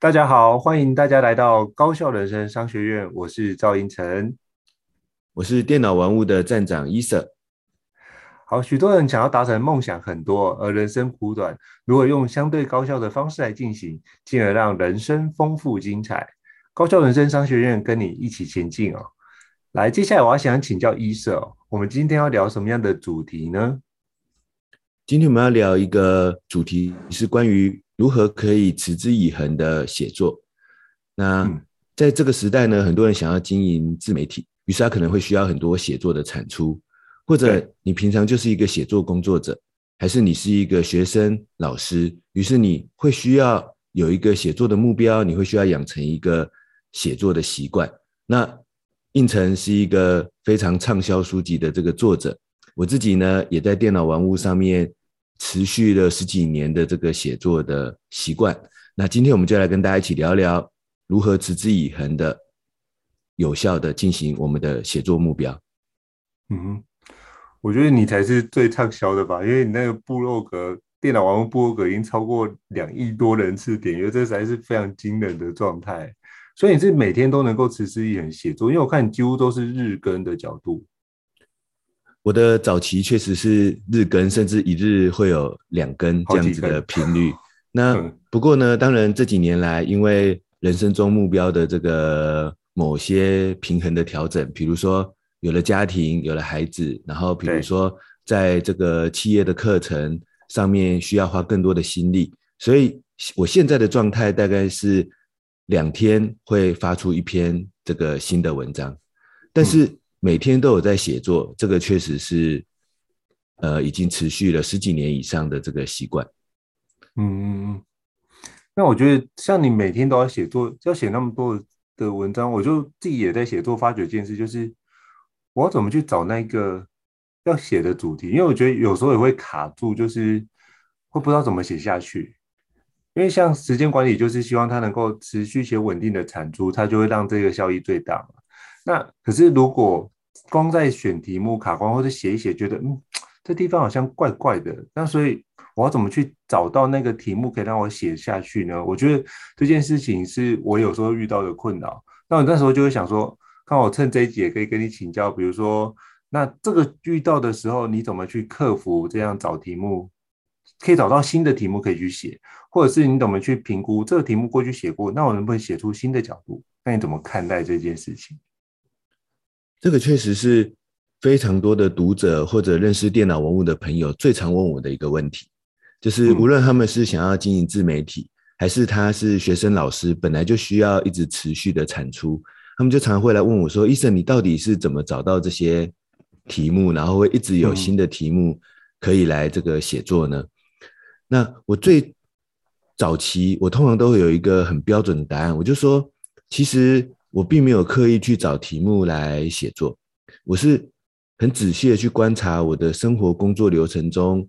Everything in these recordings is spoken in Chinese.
大家好，欢迎大家来到高校人生商学院，我是赵英成，我是电脑玩物的站长伊瑟。好，许多人想要达成梦想很多，而人生苦短，如何用相对高效的方式来进行，进而让人生丰富精彩？高校人生商学院跟你一起前进哦。来，接下来我要想请教伊瑟哦，我们今天要聊什么样的主题呢？今天我们要聊一个主题，是关于如何可以持之以恒的写作。那在这个时代呢，很多人想要经营自媒体，于是他可能会需要很多写作的产出。或者你平常就是一个写作工作者，还是你是一个学生、老师，于是你会需要有一个写作的目标，你会需要养成一个写作的习惯。那胤丞是一个非常畅销书籍的这个作者，我自己呢也在电脑玩物上面持续了十几年的这个写作的习惯。那今天我们就来跟大家一起聊聊如何持之以恒的、有效的进行我们的写作目标。嗯。我觉得你才是最畅销的吧，因为你那个部落格电脑玩物部落格已经超过两亿多人次点阅，这才是非常惊人的状态。所以你是每天都能够持之以恒写作，因为我看你几乎都是日更的角度。我的早期确实是日更，甚至一日会有两更这样子的频率。那不过呢，当然这几年来，因为人生中目标的这个某些平衡的调整，比如说。有了家庭，有了孩子，然后比如说在这个企业的课程上面需要花更多的心力，所以我现在的状态大概是两天会发出一篇这个新的文章，但是每天都有在写作，这个确实是呃已经持续了十几年以上的这个习惯。嗯，那我觉得像你每天都要写作，要写那么多的文章，我就自己也在写作，发觉一件事就是。我要怎么去找那个要写的主题？因为我觉得有时候也会卡住，就是会不知道怎么写下去。因为像时间管理，就是希望它能够持续且稳定的产出，它就会让这个效益最大嘛。那可是如果光在选题目卡关，或者写一写觉得嗯这地方好像怪怪的，那所以我要怎么去找到那个题目可以让我写下去呢？我觉得这件事情是我有时候遇到的困扰。那我那时候就会想说。那我趁这一集也可以跟你请教，比如说，那这个遇到的时候，你怎么去克服这样找题目，可以找到新的题目可以去写，或者是你怎么去评估这个题目过去写过，那我能不能写出新的角度？那你怎么看待这件事情？这个确实是非常多的读者或者认识电脑文物的朋友最常问我的一个问题，就是无论他们是想要经营自媒体，还是他是学生老师，本来就需要一直持续的产出。他们就常常会来问我说：“医生，你到底是怎么找到这些题目，然后会一直有新的题目可以来这个写作呢？”嗯、那我最早期，我通常都会有一个很标准的答案，我就说：“其实我并没有刻意去找题目来写作，我是很仔细的去观察我的生活工作流程中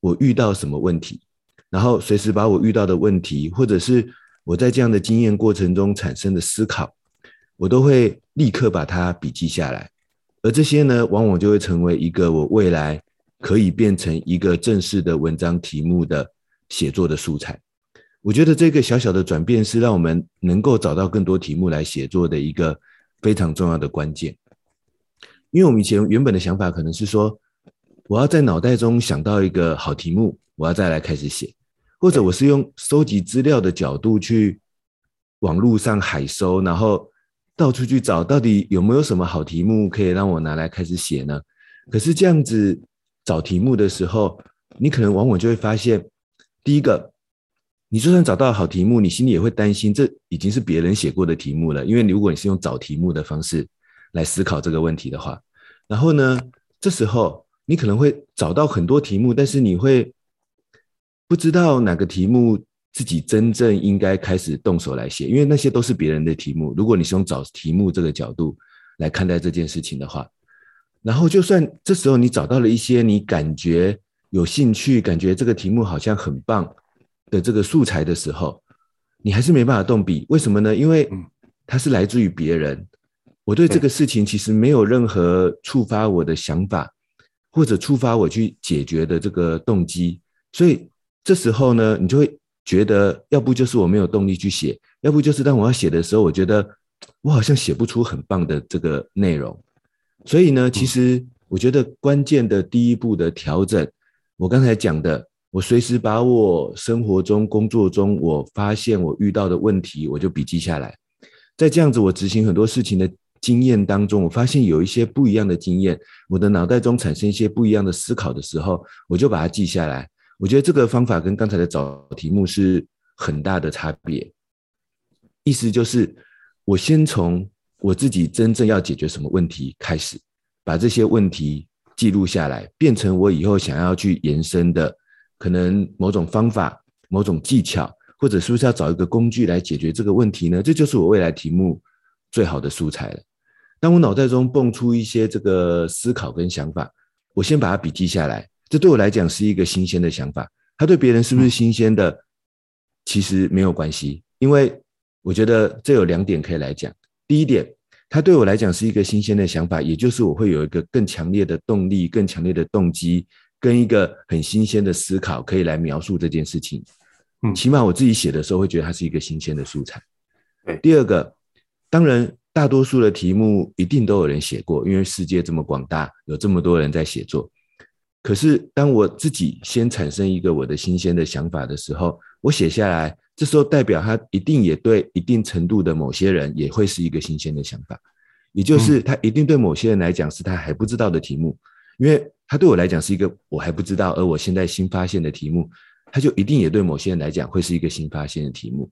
我遇到什么问题，然后随时把我遇到的问题，或者是我在这样的经验过程中产生的思考。”我都会立刻把它笔记下来，而这些呢，往往就会成为一个我未来可以变成一个正式的文章题目的写作的素材。我觉得这个小小的转变是让我们能够找到更多题目来写作的一个非常重要的关键。因为我们以前原本的想法可能是说，我要在脑袋中想到一个好题目，我要再来开始写，或者我是用收集资料的角度去网络上海搜，然后。到处去找，到底有没有什么好题目可以让我拿来开始写呢？可是这样子找题目的时候，你可能往往就会发现，第一个，你就算找到好题目，你心里也会担心，这已经是别人写过的题目了。因为如果你是用找题目的方式来思考这个问题的话，然后呢，这时候你可能会找到很多题目，但是你会不知道哪个题目。自己真正应该开始动手来写，因为那些都是别人的题目。如果你是用找题目这个角度来看待这件事情的话，然后就算这时候你找到了一些你感觉有兴趣、感觉这个题目好像很棒的这个素材的时候，你还是没办法动笔。为什么呢？因为它是来自于别人。我对这个事情其实没有任何触发我的想法，或者触发我去解决的这个动机，所以这时候呢，你就会。觉得要不就是我没有动力去写，要不就是当我要写的时候，我觉得我好像写不出很棒的这个内容。所以呢，其实我觉得关键的第一步的调整，我刚才讲的，我随时把我生活中、工作中我发现我遇到的问题，我就笔记下来。在这样子我执行很多事情的经验当中，我发现有一些不一样的经验，我的脑袋中产生一些不一样的思考的时候，我就把它记下来。我觉得这个方法跟刚才的找题目是很大的差别。意思就是，我先从我自己真正要解决什么问题开始，把这些问题记录下来，变成我以后想要去延伸的可能某种方法、某种技巧，或者是不是要找一个工具来解决这个问题呢？这就是我未来题目最好的素材了。当我脑袋中蹦出一些这个思考跟想法，我先把它笔记下来。这对我来讲是一个新鲜的想法，它对别人是不是新鲜的，其实没有关系，因为我觉得这有两点可以来讲。第一点，它对我来讲是一个新鲜的想法，也就是我会有一个更强烈的动力、更强烈的动机，跟一个很新鲜的思考，可以来描述这件事情。嗯，起码我自己写的时候会觉得它是一个新鲜的素材。对，第二个，当然大多数的题目一定都有人写过，因为世界这么广大，有这么多人在写作。可是，当我自己先产生一个我的新鲜的想法的时候，我写下来，这时候代表它一定也对一定程度的某些人也会是一个新鲜的想法，也就是它一定对某些人来讲是他还不知道的题目，因为他对我来讲是一个我还不知道，而我现在新发现的题目，它就一定也对某些人来讲会是一个新发现的题目。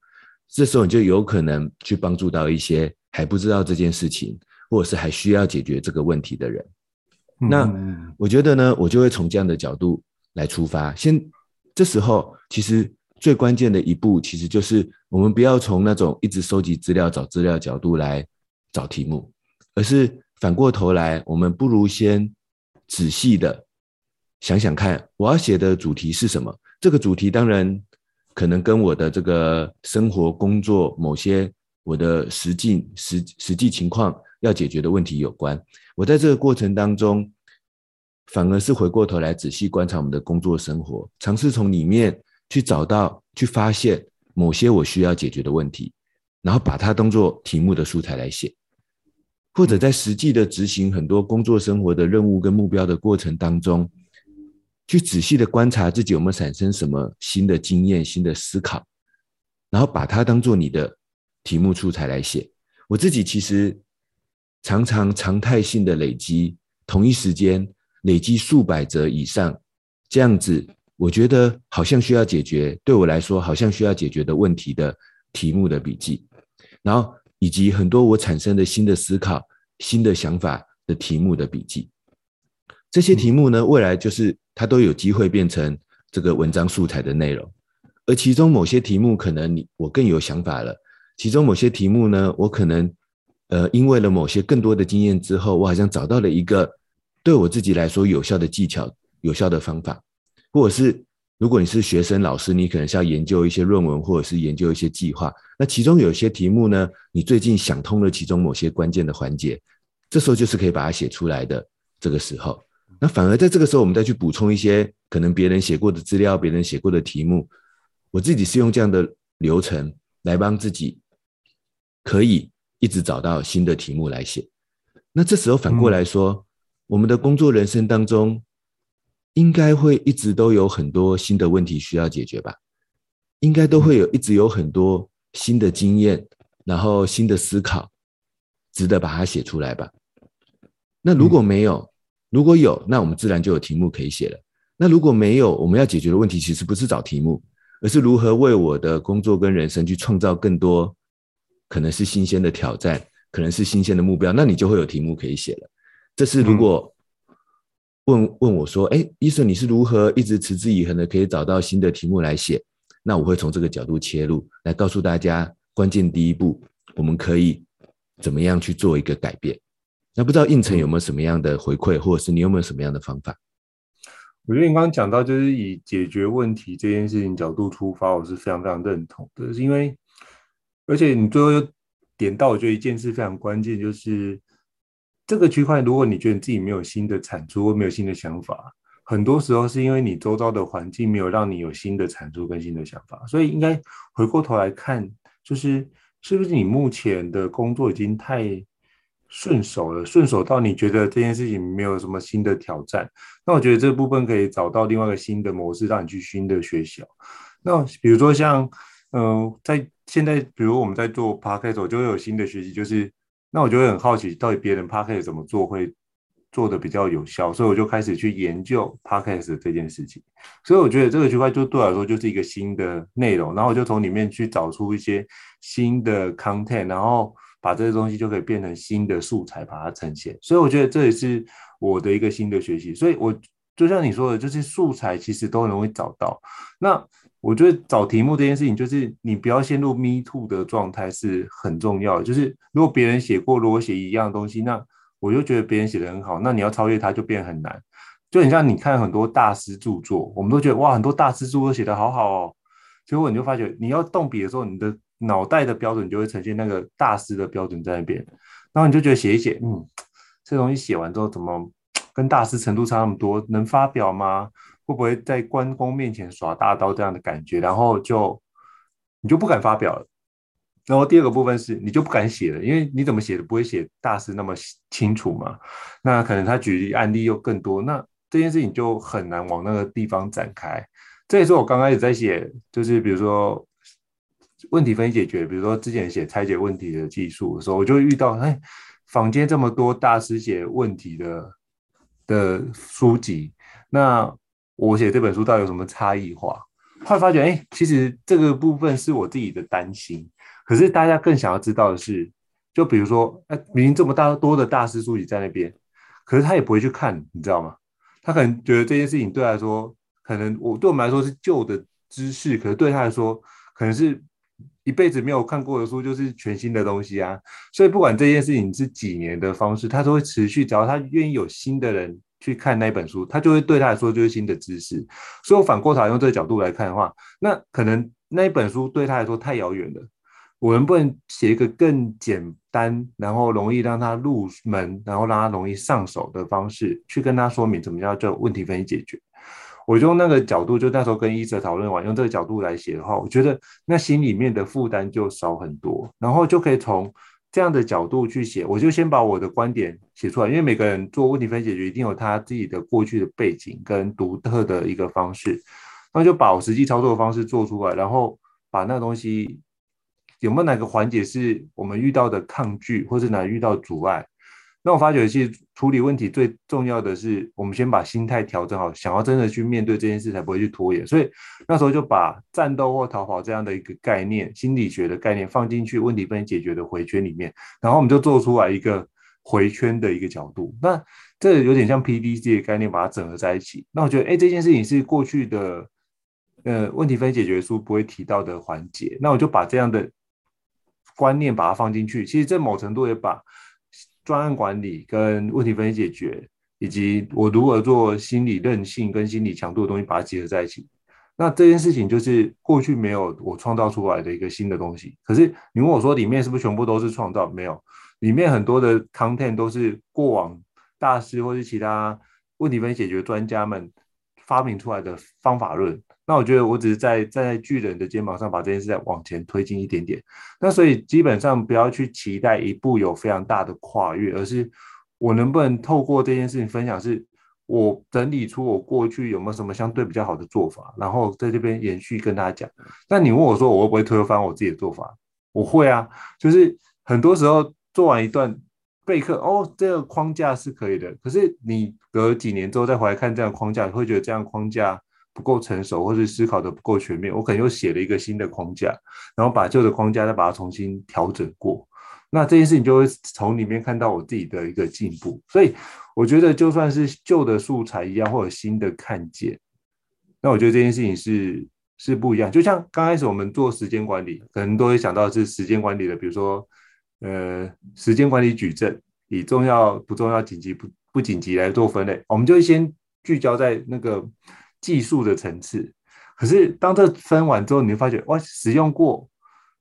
这时候你就有可能去帮助到一些还不知道这件事情，或者是还需要解决这个问题的人。那我觉得呢，我就会从这样的角度来出发。先，这时候其实最关键的一步，其实就是我们不要从那种一直收集资料、找资料角度来找题目，而是反过头来，我们不如先仔细的想想看，我要写的主题是什么。这个主题当然可能跟我的这个生活、工作某些我的实际实实际情况要解决的问题有关。我在这个过程当中，反而是回过头来仔细观察我们的工作生活，尝试从里面去找到、去发现某些我需要解决的问题，然后把它当做题目的素材来写，或者在实际的执行很多工作生活的任务跟目标的过程当中，去仔细的观察自己有没有产生什么新的经验、新的思考，然后把它当做你的题目素材来写。我自己其实。常常常态性的累积，同一时间累积数百则以上，这样子，我觉得好像需要解决，对我来说好像需要解决的问题的题目的笔记，然后以及很多我产生的新的思考、新的想法的题目的笔记，这些题目呢，未来就是它都有机会变成这个文章素材的内容，而其中某些题目可能你我更有想法了，其中某些题目呢，我可能。呃，因为了某些更多的经验之后，我好像找到了一个对我自己来说有效的技巧、有效的方法，或者是如果你是学生老师，你可能是要研究一些论文，或者是研究一些计划。那其中有些题目呢，你最近想通了其中某些关键的环节，这时候就是可以把它写出来的这个时候。那反而在这个时候，我们再去补充一些可能别人写过的资料、别人写过的题目。我自己是用这样的流程来帮自己可以。一直找到新的题目来写，那这时候反过来说，嗯、我们的工作人生当中，应该会一直都有很多新的问题需要解决吧？应该都会有一直有很多新的经验，然后新的思考，值得把它写出来吧。那如果没有，嗯、如果有，那我们自然就有题目可以写了。那如果没有，我们要解决的问题其实不是找题目，而是如何为我的工作跟人生去创造更多可能是新鲜的挑战，可能是新鲜的目标。那你就会有题目可以写了。这是如果问问我说：“哎，医生，你是如何一直持之以恒的可以找到新的题目来写？”那我会从这个角度切入，来告诉大家关键第一步，我们可以怎么样去做一个改变。那不知道胤丞有没有什么样的回馈，或者是你有没有什么样的方法？我觉得你刚刚讲到，就是以解决问题这件事情角度出发，我是非常非常认同的。是因为，而且你最后又点到，我觉得一件事非常关键，就是这个区块，如果你觉得你自己没有新的产出或没有新的想法，很多时候是因为你周遭的环境没有让你有新的产出跟新的想法。所以应该回过头来看，就是是不是你目前的工作已经太顺手了，顺手到你觉得这件事情没有什么新的挑战，那我觉得这部分可以找到另外一个新的模式，让你去新的学习。那比如说像，嗯、呃，在现在，比如我们在做 podcast，就会有新的学习，就是那我就会很好奇，到底别人 podcast 怎么做会做得比较有效，所以我就开始去研究 podcast 这件事情。所以我觉得这个区块就对我来说就是一个新的内容，然后我就从里面去找出一些新的 content，然后。把这些东西就可以变成新的素材，把它呈现。所以我觉得这也是我的一个新的学习。所以，我就像你说的，就是素材其实都很容易找到。那我觉得找题目这件事情，就是你不要陷入 me too 的状态是很重要的。就是如果别人写过，如果写一样东西，那我就觉得别人写的很好，那你要超越他就变很难。就很像你看很多大师著作，我们都觉得哇，很多大师著作写的好好哦。结果你就发觉，你要动笔的时候，你的脑袋的标准就会呈现那个大师的标准在那边，然后你就觉得写一写，嗯，这东西写完之后怎么跟大师程度差那么多？能发表吗？会不会在关公面前耍大刀这样的感觉？然后就你就不敢发表了。然后第二个部分是你就不敢写了，因为你怎么写都不会写大师那么清楚嘛。那可能他举例案例又更多，那这件事情就很难往那个地方展开。这也是我刚开始在写，就是比如说。问题分析解决，比如说之前写拆解问题的技术的时候，我就遇到，哎，坊间这么多大师写问题的的书籍，那我写这本书到底有什么差异化？后来发觉，哎，其实这个部分是我自己的担心。可是大家更想要知道的是，就比如说，哎，明明这么大多的大师书籍在那边，可是他也不会去看，你知道吗？他可能觉得这件事情对他来说，可能我对我们来说是旧的知识，可是对他来说，可能是。一辈子没有看过的书就是全新的东西啊，所以不管这件事情是几年的方式，他都会持续。只要他愿意有新的人去看那本书，他就会对他来说就是新的知识。所以我反过头来用这个角度来看的话，那可能那一本书对他来说太遥远了。我能不能写一个更简单，然后容易让他入门，然后让他容易上手的方式，去跟他说明怎么叫做问题分析解决？我就用那个角度，就那时候跟医生讨论完，用这个角度来写的话，我觉得那心里面的负担就少很多，然后就可以从这样的角度去写。我就先把我的观点写出来，因为每个人做问题分析解决，一定有他自己的过去的背景跟独特的一个方式，那就把我实际操作的方式做出来，然后把那个东西有没有哪个环节是我们遇到的抗拒，或是哪遇到阻碍。那我发觉，其实处理问题最重要的是，我们先把心态调整好，想要真的去面对这件事，才不会去拖延。所以那时候就把战斗或逃跑这样的一个概念，心理学的概念放进去问题分解决的回圈里面，然后我们就做出来一个回圈的一个角度。那这有点像 PDC 的概念，把它整合在一起。那我觉得，哎，这件事情是过去的呃问题分解决书不会提到的环节。那我就把这样的观念把它放进去，其实在某程度也把。专案管理跟问题分析解决，以及我如何做心理韧性跟心理强度的东西，把它结合在一起。那这件事情就是过去没有我创造出来的一个新的东西。可是你问我说里面是不是全部都是创造？没有，里面很多的 content 都是过往大师或是其他问题分析解决专家们发明出来的方法论。那我觉得我只是在站在巨人的肩膀上把这件事再往前推进一点点。那所以基本上不要去期待一步有非常大的跨越，而是我能不能透过这件事情分享，是我整理出我过去有没有什么相对比较好的做法，然后在这边延续跟大家讲。那你问我说我会不会推翻我自己的做法？我会啊，就是很多时候做完一段备课哦，这个框架是可以的。可是你隔几年之后再回来看这样框架，你会觉得这样框架不够成熟，或是思考的不够全面。我可能又写了一个新的框架，然后把旧的框架再把它重新调整过。那这件事情就会从里面看到我自己的一个进步。所以我觉得，就算是旧的素材一样，或者新的看见，那我觉得这件事情是是不一样。就像刚开始我们做时间管理，可能都会想到是时间管理的，比如说。呃，时间管理矩阵，以重要不重要、紧急不不紧急来做分类，我们就先聚焦在那个技术的层次。可是当这分完之后，你会发觉哇，使用过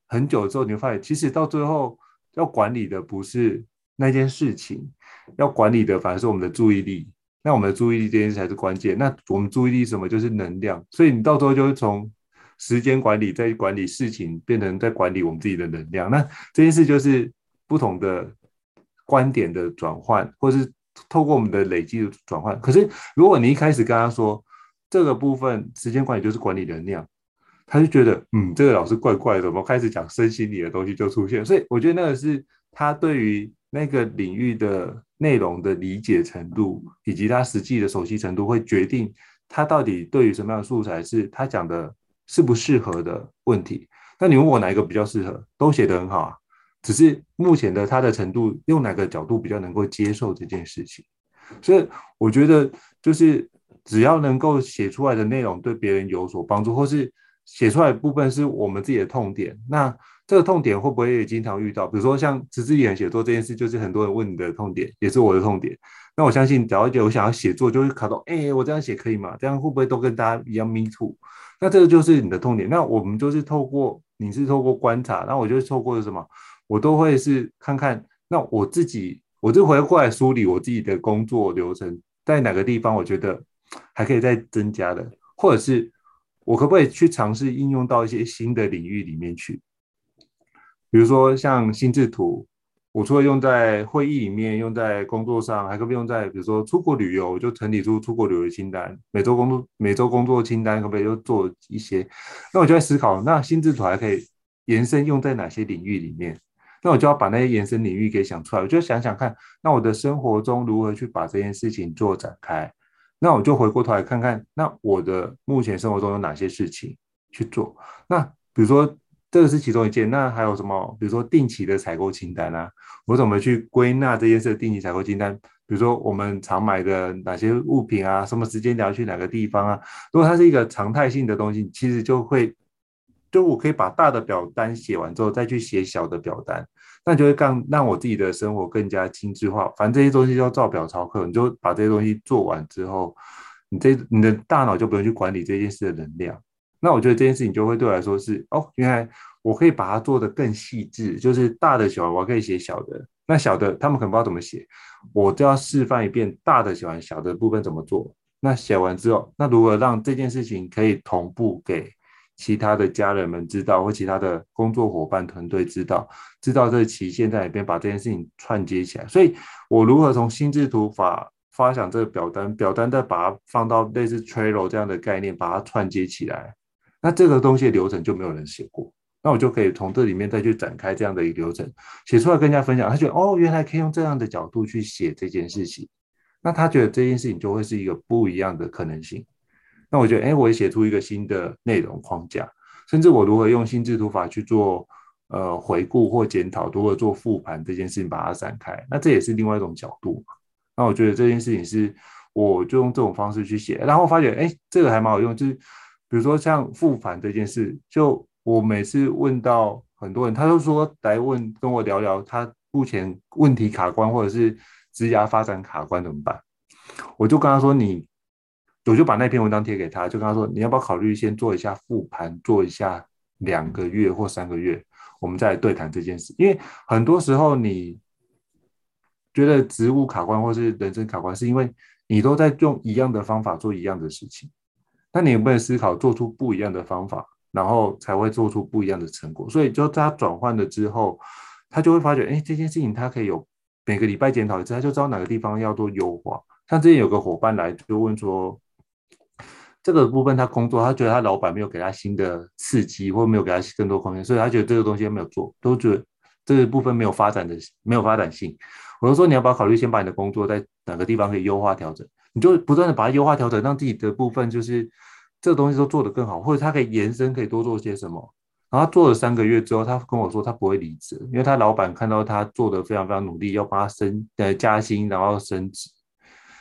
很久之后，你会发现其实到最后要管理的不是那件事情，要管理的反而是我们的注意力。那我们的注意力这件事才是关键。那我们注意力什么？就是能量。所以你到最后就会从。时间管理在管理事情，变成在管理我们自己的能量。那这件事就是不同的观点的转换，或是透过我们的累积的转换。可是如果你一开始跟他说这个部分时间管理就是管理能量，他就觉得嗯，这个老师怪怪的，怎么开始讲身心理的东西就出现。所以我觉得那个是他对于那个领域的内容的理解程度，以及他实际的熟悉程度，会决定他到底对于什么样的素材是他讲的。适不适合的问题，那你问我哪一个比较适合？都写得很好啊，只是目前的他的程度，用哪个角度比较能够接受这件事情？所以我觉得，就是只要能够写出来的内容对别人有所帮助，或是写出来的部分是我们自己的痛点，那这个痛点会不会也经常遇到？比如说像持之以恒写作这件事，就是很多人问你的痛点，也是我的痛点。那我相信，只要一点我想要写作，就会卡到，哎、我这样写可以吗？这样会不会都跟大家一样 me too？那这个就是你的痛点。那我们就是透过，你是透过观察，那我就是透过什么？我都会是看看，那我自己，我就回过来梳理我自己的工作流程，在哪个地方我觉得还可以再增加的，或者是我可不可以去尝试应用到一些新的领域里面去？比如说像心智图。我除了用在会议里面，用在工作上，还可不可以用在比如说出国旅游，就整理出出国旅游清单，每周工作每周工作清单可不可以就做一些？那我就在思考，那心智图还可以延伸用在哪些领域里面？那我就要把那些延伸领域给想出来，我就想想看，那我的生活中如何去把这件事情做展开？那我就回过头来看看，那我的目前生活中有哪些事情去做？那比如说。这个是其中一件，那还有什么？比如说定期的采购清单啊，我怎么去归纳这件事？定期采购清单，比如说我们常买的哪些物品啊，什么时间你要去哪个地方啊？如果它是一个常态性的东西，其实就会，就我可以把大的表单写完之后，再去写小的表单，那就会让让我自己的生活更加精致化。反正这些东西要照表操课，你就把这些东西做完之后，你这你的大脑就不用去管理这件事的能量。那我觉得这件事情就会对我来说是哦，原来我可以把它做得更细致，就是大的写完，我可以写小的。那小的他们可能不知道怎么写，我就要示范一遍大的写完，小的部分怎么做。那写完之后，那如何让这件事情可以同步给其他的家人们知道，或其他的工作伙伴团队知道，知道这个期限在哪边，把这件事情串接起来。所以我如何从心智图法发想这个表单，表单再把它放到类似 Trello 这样的概念，把它串接起来。那这个东西的流程就没有人写过，那我就可以从这里面再去展开这样的一个流程，写出来跟人家分享。他觉得哦，原来可以用这样的角度去写这件事情，那他觉得这件事情就会是一个不一样的可能性。那我觉得，哎，我也写出一个新的内容框架，甚至我如何用心智图法去做呃回顾或检讨，如何做复盘这件事情把它展开，那这也是另外一种角度。那我觉得这件事情是，我就用这种方式去写，然后发觉，哎，这个还蛮好用，就是。比如说像复盘这件事，就我每次问到很多人，他都说来问跟我聊聊，他目前问题卡关或者是职涯发展卡关怎么办？我就跟他说你，我就把那篇文章贴给他，就跟他说你要不要考虑先做一下复盘，做一下两个月或三个月，我们再来对谈这件事。因为很多时候你觉得职务卡关或是人生卡关，是因为你都在用一样的方法做一样的事情。那你有没有思考做出不一样的方法，然后才会做出不一样的成果？所以就他转换了之后，他就会发觉，哎，这件事情他可以有每个礼拜检讨一次，他就知道哪个地方要做优化。像之前有个伙伴来就问说，这个部分他工作，他觉得他老板没有给他新的刺激，或没有给他更多空间，所以他觉得这个东西没有做，都觉得这个部分没有发展的没有发展性。我就说你要不要考虑先把你的工作在哪个地方可以优化调整？你就不断的把它优化调整，让自己的部分就是这个东西都做得更好，或者他可以延伸，可以多做些什么。然后他做了三个月之后，他跟我说他不会离职，因为他老板看到他做的非常非常努力，要帮他升呃加薪，然后升职。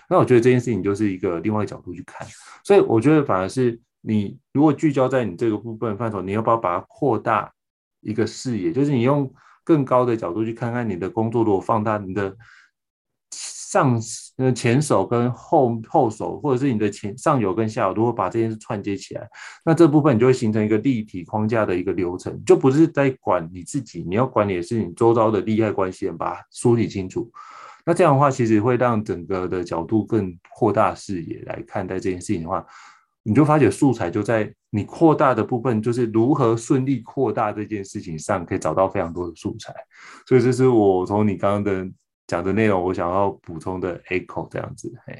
那我觉得这件事情就是一个另外一个角度去看，所以我觉得反而是你如果聚焦在你这个部分范畴，你要不要把它扩大一个视野，就是你用更高的角度去看看你的工作，如果放大你的。上呃前手跟后后手，或者是你的前上游跟下游，如果把这件事串接起来，那这部分你就会形成一个立体框架的一个流程，就不是在管你自己，你要管理的是你周遭的利害关系人，把它梳理清楚。那这样的话，其实会让整个的角度更扩大视野来看待这件事情的话，你就发觉素材就在你扩大的部分，就是如何顺利扩大这件事情上，可以找到非常多的素材。所以这是我从你刚刚的。讲的内容，我想要补充的 echo 这样子，嘿，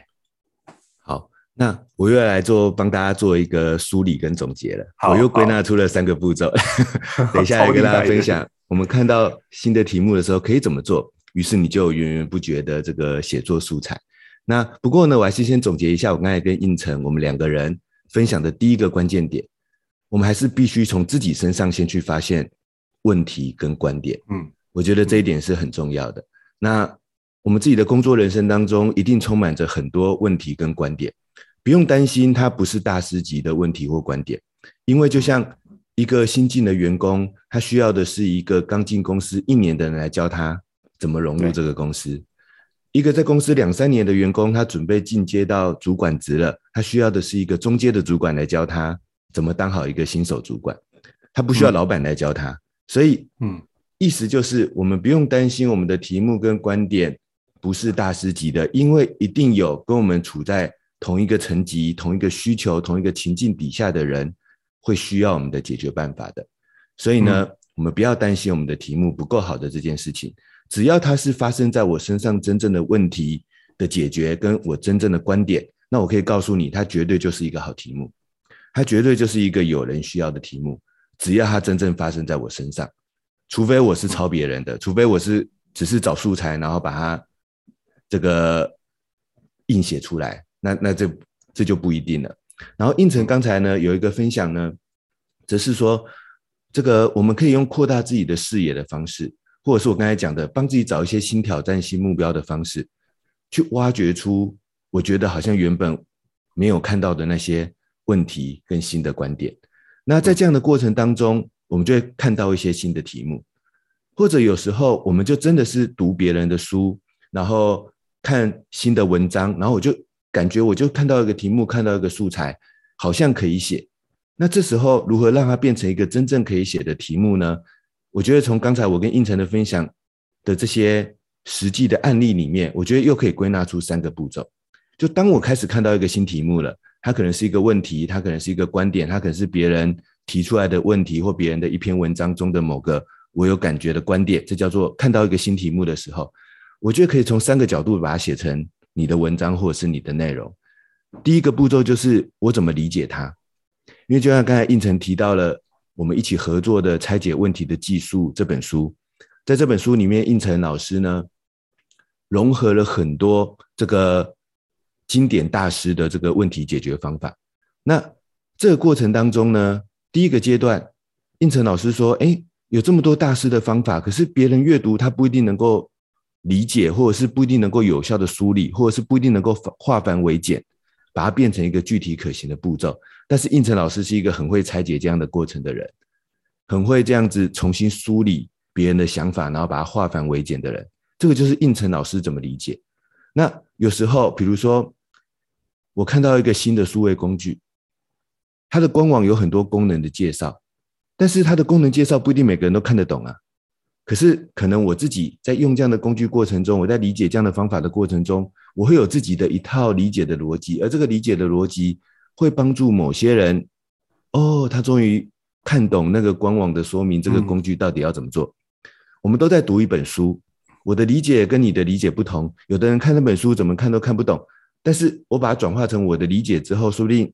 好，那我又要来做帮大家做一个梳理跟总结了。好，我又归纳出了三个步骤，等一下来跟大家分享。我们看到新的题目的时候可以怎么做，于是你就源源不绝的这个写作素材。那不过呢，我还是先总结一下我刚才跟应成我们两个人分享的第一个关键点，我们还是必须从自己身上先去发现问题跟观点。嗯，我觉得这一点是很重要的。那我们自己的工作人生当中，一定充满着很多问题跟观点，不用担心它不是大师级的问题或观点，因为就像一个新进的员工，他需要的是一个刚进公司一年的人来教他怎么融入这个公司；一个在公司两三年的员工，他准备进阶到主管职了，他需要的是一个中阶的主管来教他怎么当好一个新手主管，他不需要老板来教他，所以，嗯。意思就是，我们不用担心我们的题目跟观点不是大师级的，因为一定有跟我们处在同一个层级、同一个需求、同一个情境底下的人会需要我们的解决办法的。所以呢，嗯、我们不要担心我们的题目不够好的这件事情，只要它是发生在我身上真正的问题的解决，跟我真正的观点，那我可以告诉你，它绝对就是一个好题目，它绝对就是一个有人需要的题目，只要它真正发生在我身上。除非我是抄别人的，除非我是只是找素材，然后把它这个硬写出来，那那这这就不一定了。然后应成刚才呢有一个分享呢，则是说这个我们可以用扩大自己的视野的方式，或者是我刚才讲的帮自己找一些新挑战、新目标的方式，去挖掘出我觉得好像原本没有看到的那些问题跟新的观点。那在这样的过程当中，我们就会看到一些新的题目，或者有时候我们就真的是读别人的书，然后看新的文章，然后我就感觉我就看到一个题目，看到一个素材，好像可以写。那这时候如何让它变成一个真正可以写的题目呢？我觉得从刚才我跟胤丞的分享的这些实际的案例里面，我觉得又可以归纳出三个步骤。就当我开始看到一个新题目了，它可能是一个问题，它可能是一个观点，它可能是别人。提出来的问题或别人的一篇文章中的某个我有感觉的观点，这叫做看到一个新题目的时候，我觉得可以从三个角度把它写成你的文章或者是你的内容。第一个步骤就是我怎么理解它，因为就像刚才胤丞提到了我们一起合作的拆解问题的技术这本书，在这本书里面，胤丞老师呢融合了很多这个经典大师的这个问题解决方法。那这个过程当中呢，第一个阶段，胤丞老师说：“哎，有这么多大师的方法，可是别人阅读他不一定能够理解，或者是不一定能够有效的梳理，或者是不一定能够化繁为简，把它变成一个具体可行的步骤。但是应成老师是一个很会拆解这样的过程的人，很会这样子重新梳理别人的想法，然后把它化繁为简的人。这个就是应成老师怎么理解。那有时候，比如说我看到一个新的数位工具。”它的官网有很多功能的介绍，但是它的功能介绍不一定每个人都看得懂啊。可是可能我自己在用这样的工具过程中，我在理解这样的方法的过程中，我会有自己的一套理解的逻辑，而这个理解的逻辑会帮助某些人。哦，他终于看懂那个官网的说明，这个工具到底要怎么做。嗯。我们都在读一本书，我的理解跟你的理解不同，有的人看那本书怎么看都看不懂，但是我把它转化成我的理解之后，说不定。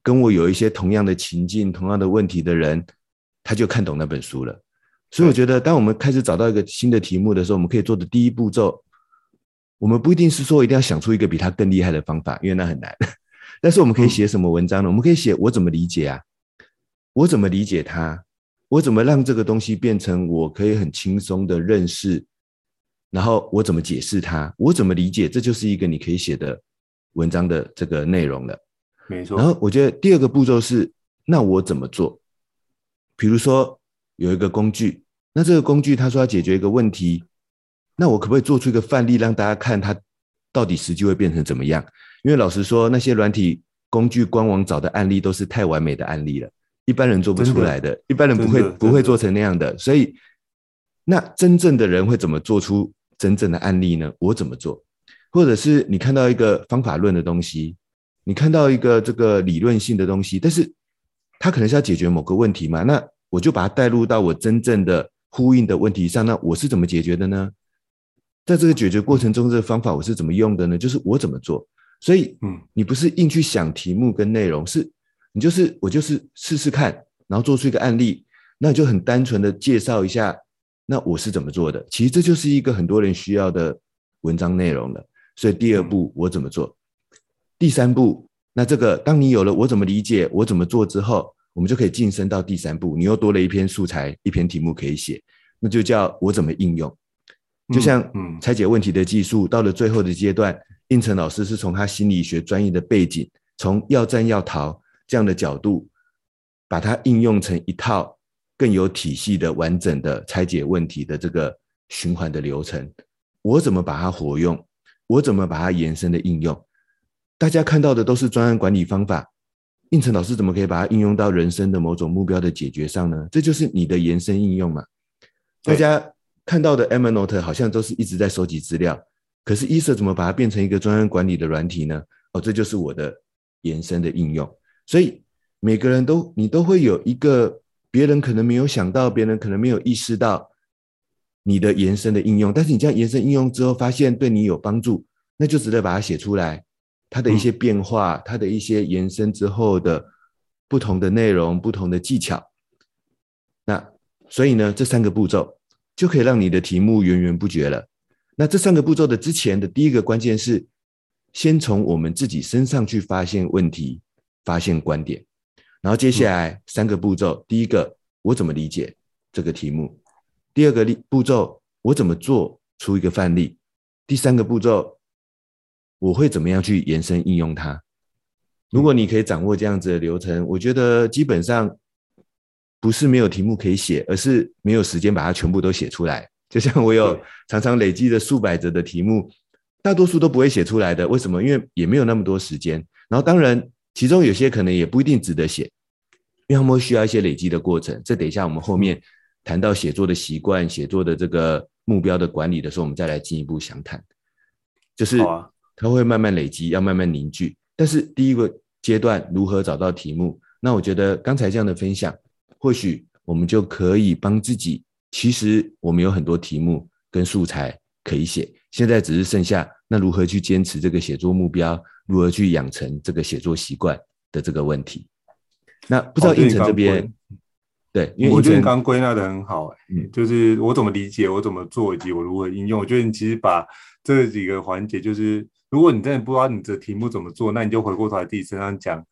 跟我有一些同样的情境、同样的问题的人，他就看懂那本书了。所以我觉得，当我们开始找到一个新的题目的时候，我们可以做的第一步骤，我们不一定是说一定要想出一个比他更厉害的方法，因为那很难。但是我们可以写什么文章呢？嗯、我们可以写我怎么理解啊？我怎么理解它？我怎么让这个东西变成我可以很轻松的认识？然后我怎么解释它？我怎么理解？这就是一个你可以写的文章的这个内容了。没错。然后我觉得第二个步骤是，那我怎么做？比如说有一个工具，那这个工具他说要解决一个问题，那我可不可以做出一个范例让大家看它到底实际会变成怎么样？因为老实说，那些软体工具官网找的案例都是太完美的案例了，一般人做不出来的，的一般人不会不会做成那样的。所以，那真正的人会怎么做出真正的案例呢？我怎么做？或者是你看到一个方法论的东西，你看到一个这个理论性的东西，但是它可能是要解决某个问题嘛？那我就把它带入到我真正的呼应的问题上。那我是怎么解决的呢？在这个解决过程中，这个方法我是怎么用的呢？就是我怎么做。所以，嗯，你不是硬去想题目跟内容，是你就是我就是试试看，然后做出一个案例，那你就很单纯的介绍一下，那我是怎么做的。其实这就是一个很多人需要的文章内容了。所以第二步我怎么做？第三步，那这个当你有了我怎么理解，我怎么做之后，我们就可以晋升到第三步，你又多了一篇素材，一篇题目可以写，那就叫我怎么应用。就像嗯，拆解问题的技术到了最后的阶段。应成老师是从他心理学专业的背景，从要战要逃这样的角度，把它应用成一套更有体系的完整的拆解问题的这个循环的流程。我怎么把它活用？我怎么把它延伸的应用？大家看到的都是专案管理方法，应成老师怎么可以把它应用到人生的某种目标的解决上呢？这就是你的延伸应用嘛。大家看到的 Evernote 好像都是一直在收集资料。可是 Esa 怎么把它变成一个专案管理的软体呢？哦，这就是我的延伸的应用。所以每个人都你都会有一个别人可能没有想到，别人可能没有意识到你的延伸的应用。但是你这样延伸应用之后，发现对你有帮助，那就值得把它写出来。它的一些变化，它的一些延伸之后的不同的内容、不同的技巧。那所以呢，这三个步骤就可以让你的题目源源不绝了。那这三个步骤的之前的第一个关键是，先从我们自己身上去发现问题、发现观点，然后接下来三个步骤，第一个我怎么理解这个题目，第二个步骤我怎么做出一个范例，第三个步骤我会怎么样去延伸应用它。如果你可以掌握这样子的流程，我觉得基本上不是没有题目可以写，而是没有时间把它全部都写出来。就像我有常常累积的数百则的题目，大多数都不会写出来的。为什么？因为也没有那么多时间。然后当然，其中有些可能也不一定值得写，因为他们会需要一些累积的过程。这等一下我们后面谈到写作的习惯、写作的这个目标的管理的时候，我们再来进一步详谈。就是它会慢慢累积，要慢慢凝聚。但是第一个阶段如何找到题目？那我觉得刚才这样的分享，或许我们就可以帮自己。其实我们有很多题目跟素材可以写，现在只是剩下那如何去坚持这个写作目标，如何去养成这个写作习惯的这个问题。那不知道胤丞这边，对，因为我觉得你刚归纳的很好，欸，嗯，就是我怎么理解，我怎么做，以及我如何应用。我觉得你其实把这几个环节，就是如果你真的不知道你的题目怎么做，那你就回过头来自己身上讲。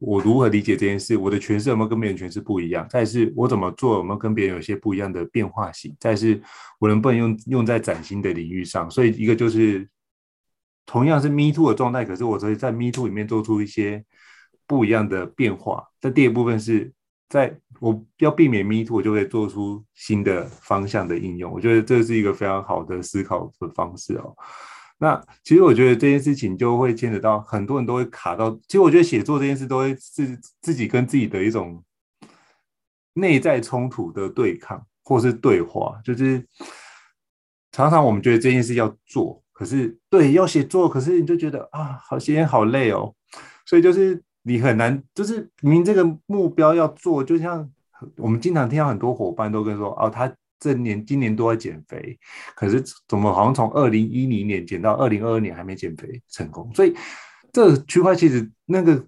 我如何理解这件事？我的诠释有没有跟别人诠释不一样？再是，我怎么做有没有跟别人有些不一样的变化性？再是，我能不能用用在崭新的领域上？所以，一个就是同样是 Me Too 的状态，可是我可以在 Me Too 里面做出一些不一样的变化。在第二部分是在我要避免 Me Too，我就会做出新的方向的应用。我觉得这是一个非常好的思考的方式哦。那其实我觉得这件事情就会牵扯到很多人都会卡到，其实我觉得写作这件事都会是自己跟自己的一种内在冲突的对抗或是对话，就是常常我们觉得这件事要做，可是对要写作，可是你就觉得啊，好写好累哦，所以就是你很难，就是明明这个目标要做，就像我们经常听到很多伙伴都跟说哦，他。这年今年都在减肥，可是怎么好像从二零一零年减到二零二二年还没减肥成功？所以这区块其实那个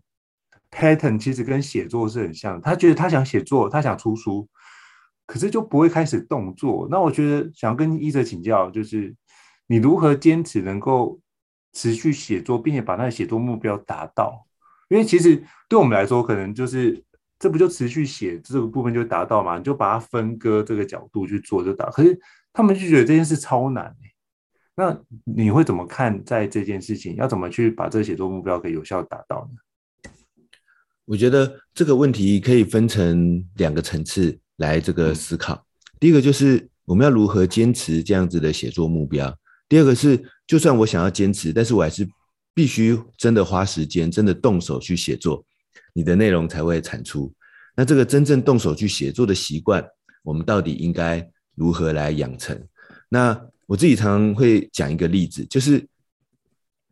pattern 其实跟写作是很像。他觉得他想写作，他想出书，可是就不会开始动作。那我觉得想跟一哲请教，就是你如何坚持能够持续写作，并且把那个写作目标达到？因为其实对我们来说，可能就是这不就持续写这个部分就达到嘛？你就把它分割这个角度去做就达。可是他们就觉得这件事超难，欸。那你会怎么看在这件事情？要怎么去把这个写作目标可以有效达到呢？我觉得这个问题可以分成两个层次来这个思考。嗯、第一个就是我们要如何坚持这样子的写作目标。第二个是，就算我想要坚持，但是我还是必须真的花时间，真的动手去写作，你的内容才会产出。那这个真正动手去写作的习惯，我们到底应该如何来养成？那我自己常常会讲一个例子，就是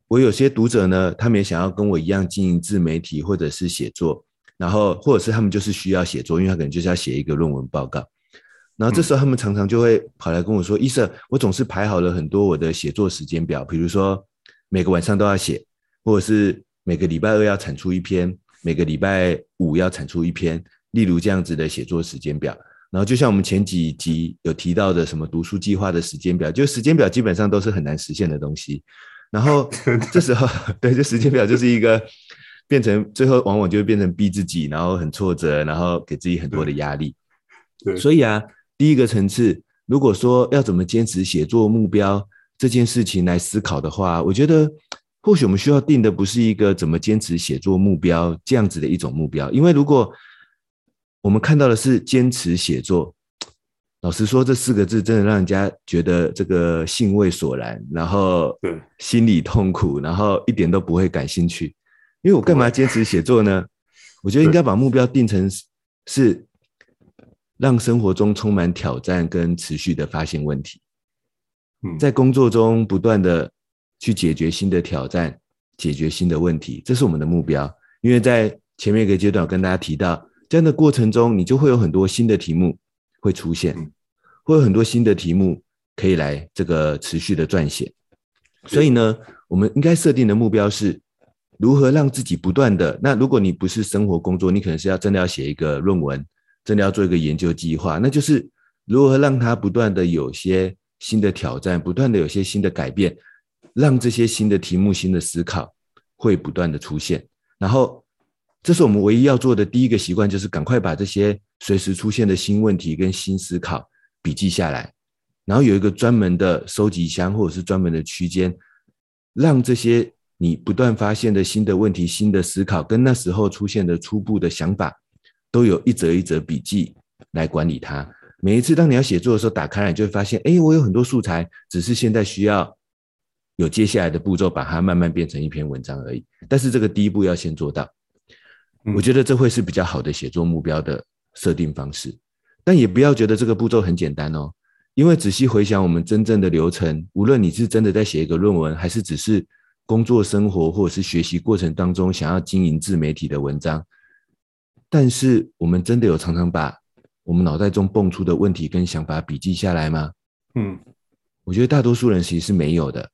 我有些读者呢，他们也想要跟我一样经营自媒体或者是写作，然后或者是他们就是需要写作，因为他可能就是要写一个论文报告。然后这时候他们常常就会跑来跟我说：“医生、我总是排好了很多我的写作时间表，比如说每个晚上都要写，或者是每个礼拜二要产出一篇，每个礼拜五要产出一篇，例如这样子的写作时间表。然后就像我们前几集有提到的，什么读书计划的时间表，就时间表基本上都是很难实现的东西。然后 这时候，对，这时间表就是一个变成最后往往就会变成逼自己，然后很挫折，然后给自己很多的压力。对，所以啊。”第一个层次，如果说要怎么坚持写作目标这件事情来思考的话，我觉得或许我们需要定的不是一个怎么坚持写作目标这样子的一种目标，因为如果我们看到的是坚持写作，老实说这四个字真的让人家觉得这个兴味索然，然后心里痛苦，然后一点都不会感兴趣。因为我干嘛坚持写作呢？我觉得应该把目标定成是。让生活中充满挑战跟持续的发现问题，在工作中不断的去解决新的挑战，解决新的问题，这是我们的目标。因为在前面一个阶段，我跟大家提到，这样的过程中，你就会有很多新的题目会出现，会有很多新的题目可以来这个持续的撰写。所以呢，我们应该设定的目标是如何让自己不断的。那如果你不是生活工作，你可能是要真的要写一个论文。真的要做一个研究计划，那就是如何让它不断的有些新的挑战，不断的有些新的改变，让这些新的题目、新的思考会不断的出现。然后，这是我们唯一要做的第一个习惯，就是赶快把这些随时出现的新问题跟新思考笔记下来，然后有一个专门的收集箱或者是专门的区间，让这些你不断发现的新的问题、新的思考跟那时候出现的初步的想法。都有一则一则笔记来管理它。每一次当你要写作的时候，打开来你就会发现，哎，我有很多素材，只是现在需要有接下来的步骤，把它慢慢变成一篇文章而已。但是这个第一步要先做到，我觉得这会是比较好的写作目标的设定方式。但也不要觉得这个步骤很简单哦，因为仔细回想我们真正的流程，无论你是真的在写一个论文，还是只是工作生活或者是学习过程当中想要经营自媒体的文章。但是我们真的有常常把我们脑袋中蹦出的问题跟想法笔记下来吗？嗯，我觉得大多数人其实是没有的，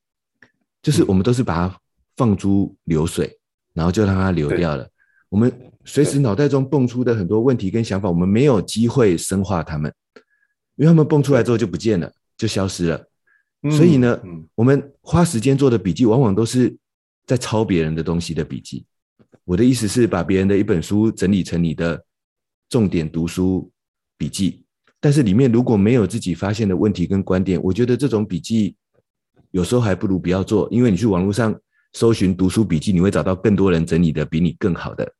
就是我们都是把它放诸流水，然后就让它流掉了。我们随时脑袋中蹦出的很多问题跟想法，我们没有机会深化它们，因为他们蹦出来之后就不见了，就消失了。所以呢，我们花时间做的笔记，往往都是在抄别人的东西的笔记。我的意思是把别人的一本书整理成你的重点读书笔记，但是里面如果没有自己发现的问题跟观点，我觉得这种笔记有时候还不如不要做，因为你去网络上搜寻读书笔记，你会找到更多人整理的比你更好的，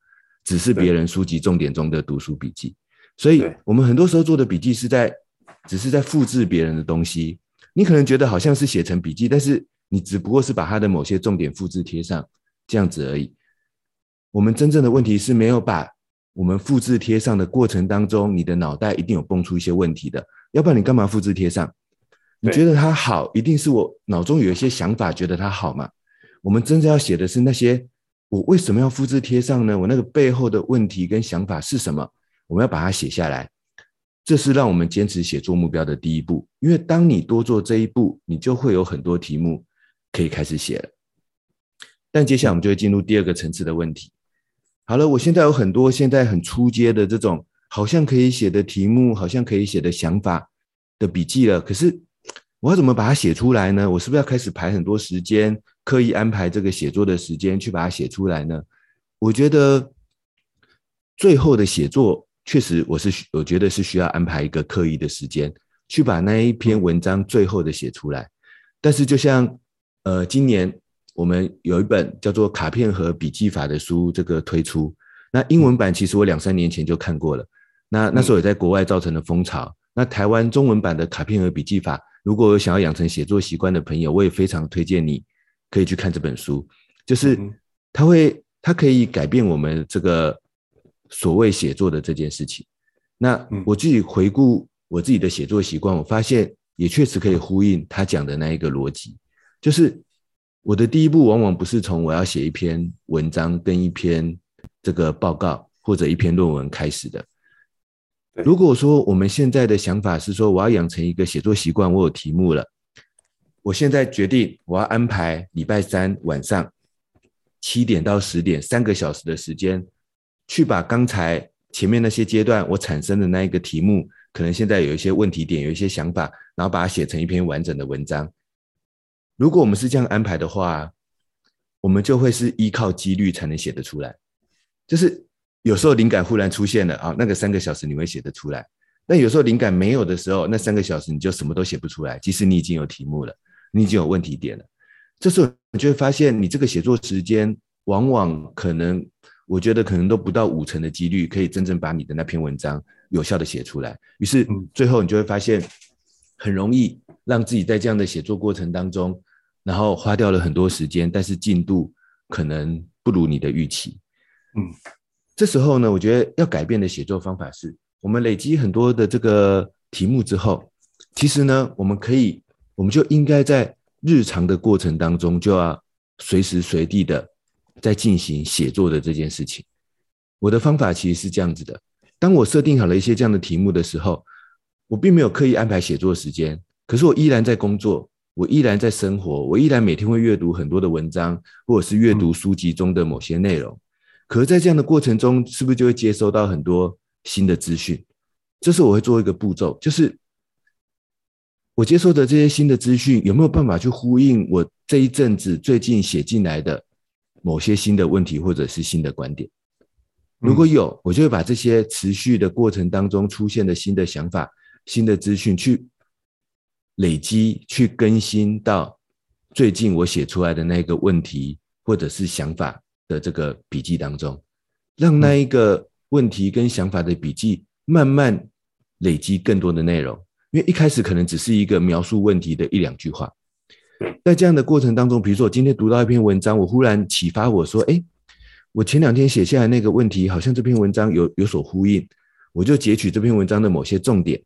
只是别人书籍重点中的读书笔记。所以我们很多时候做的笔记是在只是在复制别人的东西，你可能觉得好像是写成笔记，但是你只不过是把它的某些重点复制贴上这样子而已。我们真正的问题是没有把我们复制贴上的过程当中，你的脑袋一定有蹦出一些问题的，要不然你干嘛复制贴上？你觉得它好，一定是我脑中有一些想法，觉得它好嘛？我们真正要写的是那些我为什么要复制贴上呢？我那个背后的问题跟想法是什么？我们要把它写下来，这是让我们坚持写作目标的第一步。因为当你多做这一步，你就会有很多题目可以开始写了。但接下来我们就会进入第二个层次的问题。好了，我现在有很多现在很初阶的这种好像可以写的题目，好像可以写的想法的笔记了。可是我要怎么把它写出来呢？我是不是要开始排很多时间，刻意安排这个写作的时间去把它写出来呢？我觉得最后的写作确实，我是我觉得是需要安排一个刻意的时间去把那一篇文章最后的写出来。但是就像呃，今年我们有一本叫做《卡片和笔记法》的书，这个推出。那英文版其实我两三年前就看过了，那那时候也在国外造成了风潮。那台湾中文版的《卡片和笔记法》，如果有想要养成写作习惯的朋友，我也非常推荐你可以去看这本书，就是它会它可以改变我们这个所谓写作的这件事情。那我自己回顾我自己的写作习惯，我发现。也确实可以呼应他讲的那一个逻辑，就是我的第一步往往不是从我要写一篇文章跟一篇这个报告或者一篇论文开始的。如果说我们现在的想法是说我要养成一个写作习惯，我有题目了，我现在决定我要安排礼拜三晚上七点到十点三个小时的时间，去把刚才前面那些阶段我产生的那一个题目。可能现在有一些问题点，有一些想法，然后把它写成一篇完整的文章。如果我们是这样安排的话，我们就会是依靠几率才能写得出来。就是有时候灵感忽然出现了啊，那个三个小时你会写得出来。那有时候灵感没有的时候，那三个小时你就什么都写不出来。即使你已经有题目了，你已经有问题点了，这时候你就会发现，你这个写作时间往往可能，我觉得可能都不到五成的几率可以真正把你的那篇文章。有效的写出来，于是最后你就会发现，很容易让自己在这样的写作过程当中，然后花掉了很多时间，但是进度可能不如你的预期。嗯，这时候呢，我觉得要改变的写作方法是，我们累积很多的这个题目之后，其实呢，我们可以，我们就应该在日常的过程当中，就要随时随地的在进行写作的这件事情。我的方法其实是这样子的。当我设定好了一些这样的题目的时候，我并没有刻意安排写作时间，可是我依然在工作，我依然在生活，我依然每天会阅读很多的文章，或者是阅读书籍中的某些内容。可是，在这样的过程中，是不是就会接收到很多新的资讯？这是我会做一个步骤，就是我接收的这些新的资讯有没有办法去呼应我这一阵子最近写进来的某些新的问题，或者是新的观点？如果有，我就会把这些持续的过程当中出现的新的想法、新的资讯去累积、去更新到最近我写出来的那个问题或者是想法的这个笔记当中，让那一个问题跟想法的笔记慢慢累积更多的内容。因为一开始可能只是一个描述问题的一两句话，在这样的过程当中，比如说我今天读到一篇文章，我忽然启发我说：“哎。”我前两天写下来那个问题，好像这篇文章有有所呼应，我就截取这篇文章的某些重点，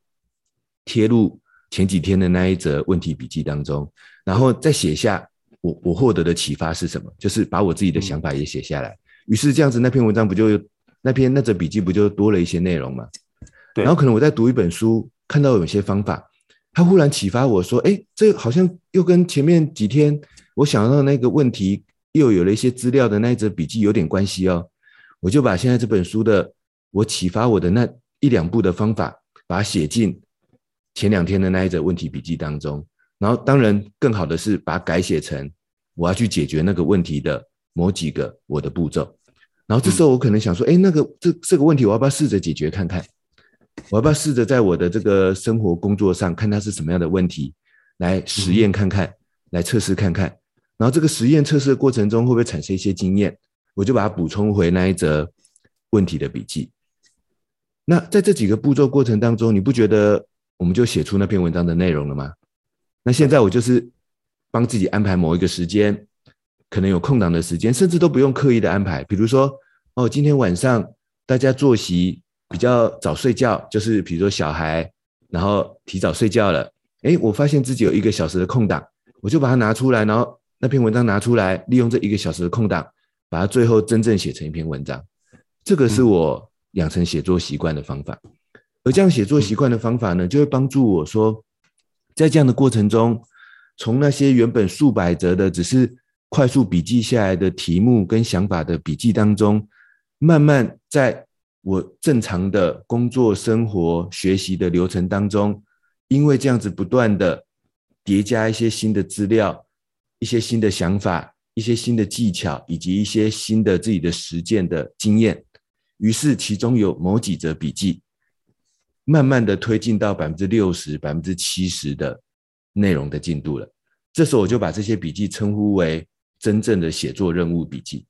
贴入前几天的那一则问题笔记当中，然后再写下我我获得的启发是什么，就是把我自己的想法也写下来。于是这样子，那篇文章不就那篇那则笔记不就多了一些内容吗？对。然后可能我在读一本书，看到有些方法，他忽然启发我说：“哎，这好像又跟前面几天我想到的那个问题。”又有了一些资料的那一则笔记有点关系哦，我就把现在这本书的我启发我的那一两步的方法，把它写进前两天的那一则问题笔记当中。然后当然更好的是把它改写成我要去解决那个问题的某几个我的步骤。然后这时候我可能想说，哎，那个这这个问题我要不要试着解决看看？我要不要试着在我的这个生活工作上看它是什么样的问题，来实验看看，来测试看看。然后这个实验测试的过程中会不会产生一些经验？我就把它补充回那一则问题的笔记。那在这几个步骤过程当中，你不觉得我们就写出那篇文章的内容了吗？那现在我就是帮自己安排某一个时间，可能有空档的时间，甚至都不用刻意的安排。比如说，哦，今天晚上大家作息比较早睡觉，就是比如说小孩然后提早睡觉了，诶，我发现自己有一个小时的空档，我就把它拿出来，然后。那篇文章拿出来，利用这一个小时的空档，把它最后真正写成一篇文章。这个是我养成写作习惯的方法。而这样写作习惯的方法呢，就会帮助我说，在这样的过程中，从那些原本数百则的只是快速笔记下来的题目跟想法的笔记当中，慢慢在我正常的工作、生活、学习的流程当中，因为这样子不断的叠加一些新的资料、一些新的想法、一些新的技巧，以及一些新的自己的实践的经验。于是，其中有某几则笔记，慢慢的推进到百分之六十、百分之七十的内容的进度了。这时候，我就把这些笔记称呼为真正的写作任务笔记。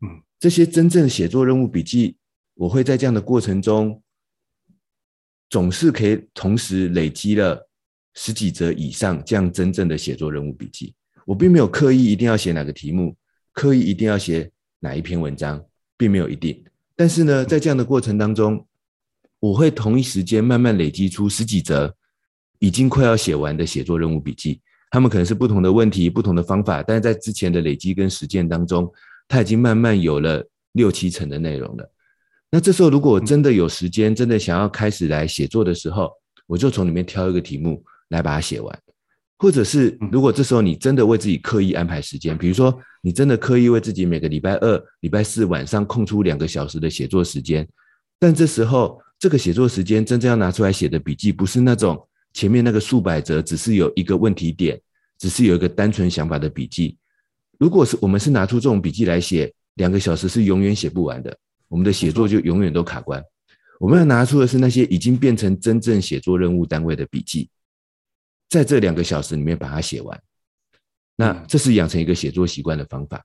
嗯，这些真正的写作任务笔记，我会在这样的过程中，总是可以同时累积了十几则以上这样真正的写作任务笔记。我并没有刻意一定要写哪个题目，刻意一定要写哪一篇文章，并没有一定。但是呢，在这样的过程当中，我会同一时间慢慢累积出十几则已经快要写完的写作任务笔记。他们可能是不同的问题、不同的方法，但是在之前的累积跟实践当中，它已经慢慢有了六七成的内容了。那这时候，如果我真的有时间，真的想要开始来写作的时候，我就从里面挑一个题目来把它写完。或者是，如果这时候你真的为自己刻意安排时间，比如说你真的刻意为自己每个礼拜二、礼拜四晚上空出两个小时的写作时间，但这时候这个写作时间真正要拿出来写的笔记，不是那种前面那个数百则只是有一个问题点，只是有一个单纯想法的笔记。如果是我们是拿出这种笔记来写，两个小时是永远写不完的。我们的写作就永远都卡关。我们要拿出的是那些已经变成真正写作任务单位的笔记，在这两个小时里面把它写完。那这是养成一个写作习惯的方法。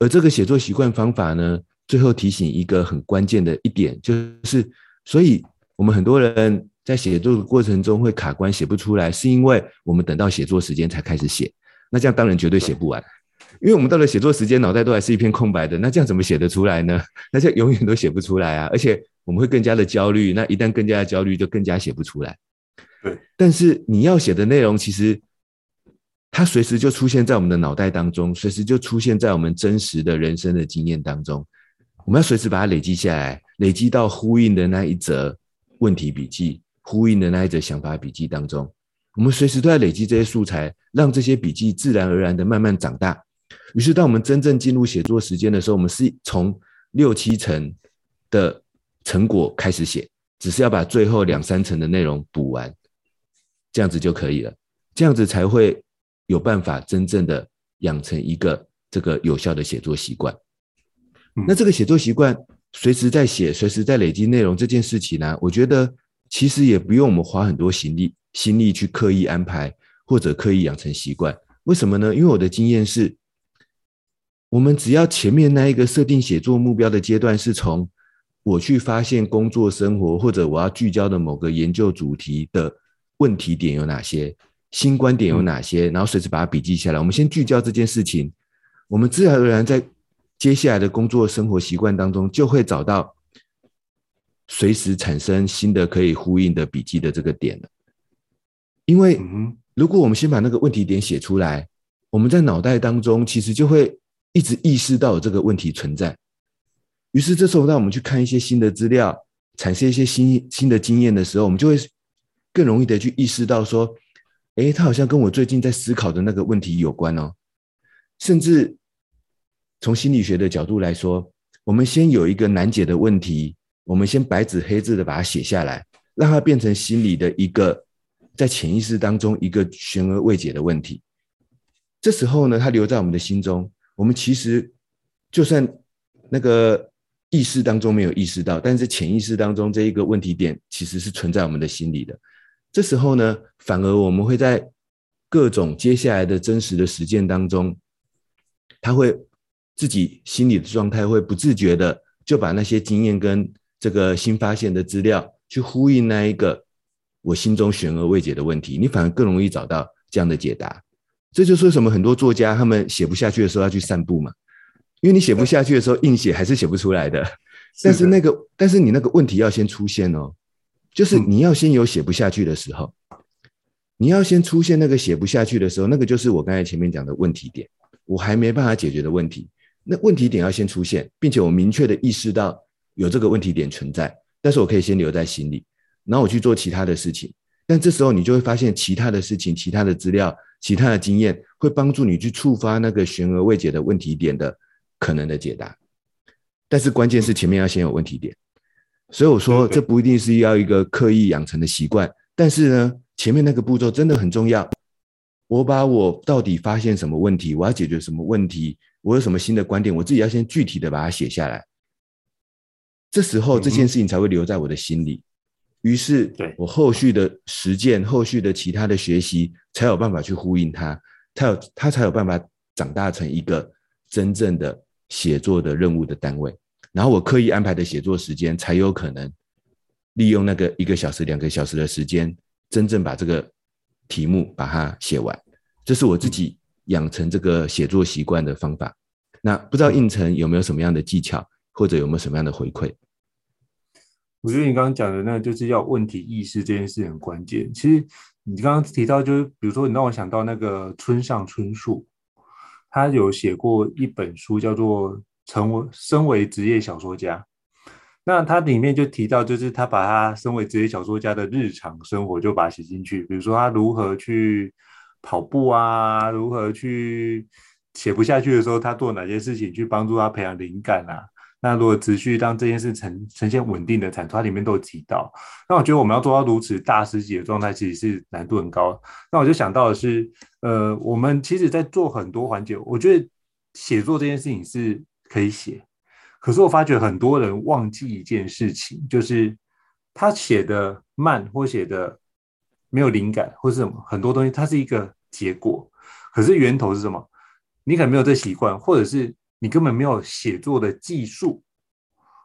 而这个写作习惯方法呢，最后提醒一个很关键的一点，就是，所以我们很多人在写作的过程中会卡关，写不出来，是因为我们等到写作时间才开始写。那这样当然绝对写不完。因为我们到了写作时间，脑袋都还是一片空白的，那这样怎么写得出来呢？那这样永远都写不出来啊！而且我们会更加的焦虑，那一旦更加的焦虑，就更加写不出来。对，但是你要写的内容，其实它随时就出现在我们的脑袋当中，随时就出现在我们真实的人生的经验当中。我们要随时把它累积下来，累积到呼应的那一则问题笔记，呼应的那一则想法笔记当中。我们随时都在累积这些素材，让这些笔记自然而然的慢慢长大。于是，当我们真正进入写作时间的时候，我们是从六七成的成果开始写，只是要把最后两三成的内容补完，这样子就可以了。这样子才会有办法真正的养成一个这个有效的写作习惯。那这个写作习惯，随时在写，随时在累积内容这件事情呢，我觉得其实也不用我们花很多心力心力去刻意安排或者刻意养成习惯。为什么呢？因为我的经验是。我们只要前面那一个设定写作目标的阶段，是从我去发现工作生活或者我要聚焦的某个研究主题的问题点有哪些，新观点有哪些，然后随时把它笔记下来。我们先聚焦这件事情，我们自然而然在接下来的工作生活习惯当中，就会找到随时产生新的可以呼应的笔记的这个点了。因为如果我们先把那个问题点写出来，我们在脑袋当中其实就会。一直意识到有这个问题存在，于是这时候当我们去看一些新的资料，产生一些新新的经验的时候，我们就会更容易的去意识到说，诶，他好像跟我最近在思考的那个问题有关哦。甚至从心理学的角度来说，我们先有一个难解的问题，我们先白纸黑字的把它写下来，让它变成心理的一个在潜意识当中一个悬而未解的问题。这时候呢，它留在我们的心中。我们其实就算那个意识当中没有意识到，但是潜意识当中这一个问题点其实是存在我们的心里的。这时候呢，反而我们会在各种接下来的真实的实践当中，他会自己心里的状态会不自觉的就把那些经验跟这个新发现的资料去呼应那一个我心中悬而未解的问题，你反而更容易找到这样的解答。这就是为什么很多作家他们写不下去的时候要去散步嘛，因为你写不下去的时候硬写还是写不出来的。但是那个，但是你那个问题要先出现哦，就是你要先有写不下去的时候，你要先出现那个写不下去的时候，那个就是我刚才前面讲的问题点，我还没办法解决的问题。那问题点要先出现，并且我明确的意识到有这个问题点存在，但是我可以先留在心里，然后我去做其他的事情。但这时候你就会发现其他的事情、其他的资料。其他的经验会帮助你去触发那个悬而未解的问题点的可能的解答，但是关键是前面要先有问题点，所以我说这不一定是要一个刻意养成的习惯，但是呢，前面那个步骤真的很重要，我把我到底发现什么问题，我要解决什么问题，我有什么新的观点，我自己要先具体的把它写下来。这时候这件事情才会留在我的心里，于是我后续的实践、后续的其他的学习，才有办法去呼应它，它有它才有办法长大成一个真正的写作的任务的单位。然后我刻意安排的写作时间，才有可能利用那个一个小时、两个小时的时间，真正把这个题目把它写完。这是我自己养成这个写作习惯的方法。那不知道应成有没有什么样的技巧？或者有没有什么样的回馈？我觉得你刚刚讲的那就是要问题意识这件事很关键。其实你刚刚提到，就是比如说你让我想到那个村上春树，他有写过一本书叫做《成为身为职业小说家》。那他里面就提到，就是他把他身为职业小说家的日常生活就把它写进去，比如说他如何去跑步啊，如何去写不下去的时候，他做哪些事情去帮助他培养灵感啊。那如果持续让这件事呈呈现稳定的产出，它里面都有提到。那我觉得我们要做到如此大师级的状态，其实是难度很高。那我就想到的是，呃，我们其实在做很多环节，我觉得写作这件事情是可以写，可是我发觉很多人忘记一件事情，就是他写的慢或写的没有灵感，或是什么很多东西，它是一个结果，可是源头是什么？你可能没有这习惯，或者是。你根本没有写作的技术，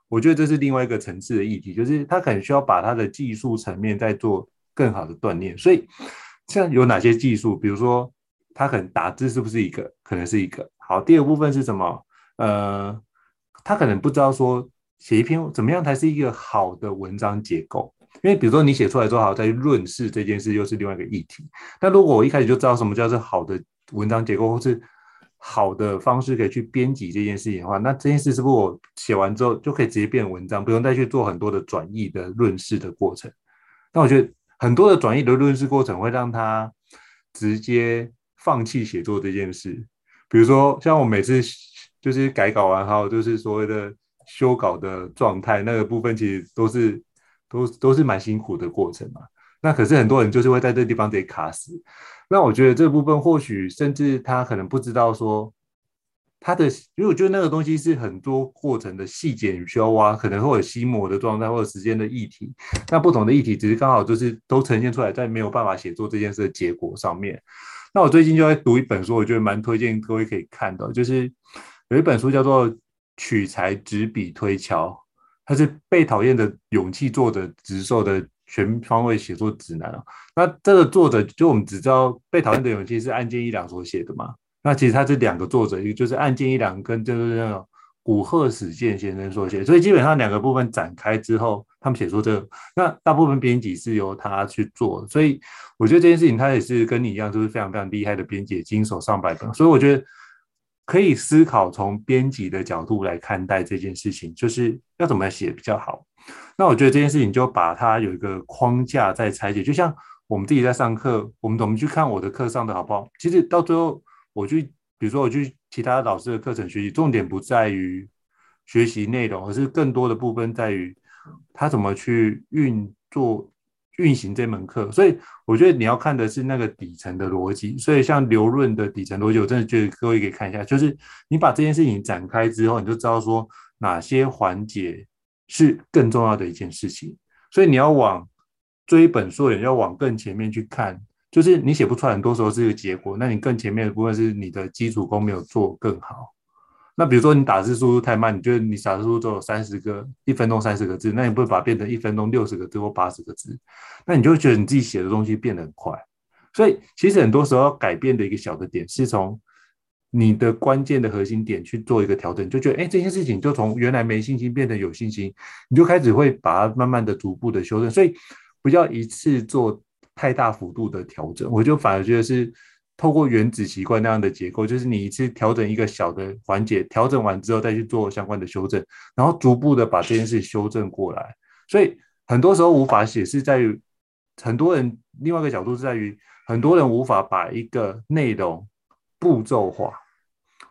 我觉得这是另外一个层次的议题，就是他可能需要把他的技术层面再做更好的锻炼。所以，像有哪些技术？比如说，他可能打字是不是一个？可能是一个。好，第二部分是什么？呃，他可能不知道说写一篇怎么样才是一个好的文章结构。因为比如说你写出来之后，好再去论事这件事，又是另外一个议题。但如果我一开始就知道什么叫做好的文章结构，或是好的方式可以去编辑这件事情的话，那这件事是不是我写完之后就可以直接变文章，不用再去做很多的转译的论事的过程？那我觉得很多的转译的论事过程会让他直接放弃写作这件事。比如说，像我每次就是改稿完后，就是所谓的修稿的状态，那个部分其实都是都都是蛮辛苦的过程嘛。那可是很多人就是会在这个地方得卡死，那我觉得这部分或许甚至他可能不知道说他的，因为我觉得那个东西是很多过程的细节你需要挖，可能会有心魔的状态或者时间的议题，那不同的议题只是刚好就是都呈现出来在没有办法写作这件事的结果上面。那我最近就在读一本书，我觉得蛮推荐各位可以看的，就是有一本书叫做《取材执笔推敲》，它是被讨厌的勇气作者直授的。全方位写作指南啊，那这个作者就我们只知道《被讨厌的勇气》是岸见一郎所写的嘛？那其实他是两个作者，一个就是岸见一郎跟就是那种古贺史健先生所写，所以基本上两个部分展开之后，他们写出这个，那大部分编辑是由他去做，所以我觉得这件事情他也是跟你一样，都是非常非常厉害的编辑，经手上百本，所以我觉得可以思考从编辑的角度来看待这件事情，就是要怎么写比较好。那我觉得这件事情就把它有一个框架在拆解，就像我们自己在上课，我们怎么去看我的课上的好不好？其实到最后，我去，比如说我去其他老师的课程学习，重点不在于学习内容，而是更多的部分在于他怎么去运作、运行这门课。所以我觉得你要看的是那个底层的逻辑。所以像刘润的底层逻辑，我真的觉得各位可以看一下，就是你把这件事情展开之后，你就知道说哪些环节。是更重要的一件事情，所以你要往追本溯源，要往更前面去看。就是你写不出来，很多时候是一个结果。那你更前面的部分是你的基础功没有做更好。那比如说你打字速度太慢，你觉得你打字速度只有三十个，一分钟三十个字，那你不会把它变成一分钟六十个字或八十个字，那你就会觉得你自己写的东西变得很快。所以其实很多时候要改变的一个小的点是从。你的关键的核心点去做一个调整，就觉得哎，这件事情就从原来没信心变得有信心，你就开始会把它慢慢的、逐步的修正。所以不要一次做太大幅度的调整，我就反而觉得是透过原子习惯那样的结构，就是你一次调整一个小的环节，调整完之后再去做相关的修正，然后逐步的把这件事修正过来。所以很多时候无法写是在于很多人另外一个角度是在于很多人无法把一个内容步骤化。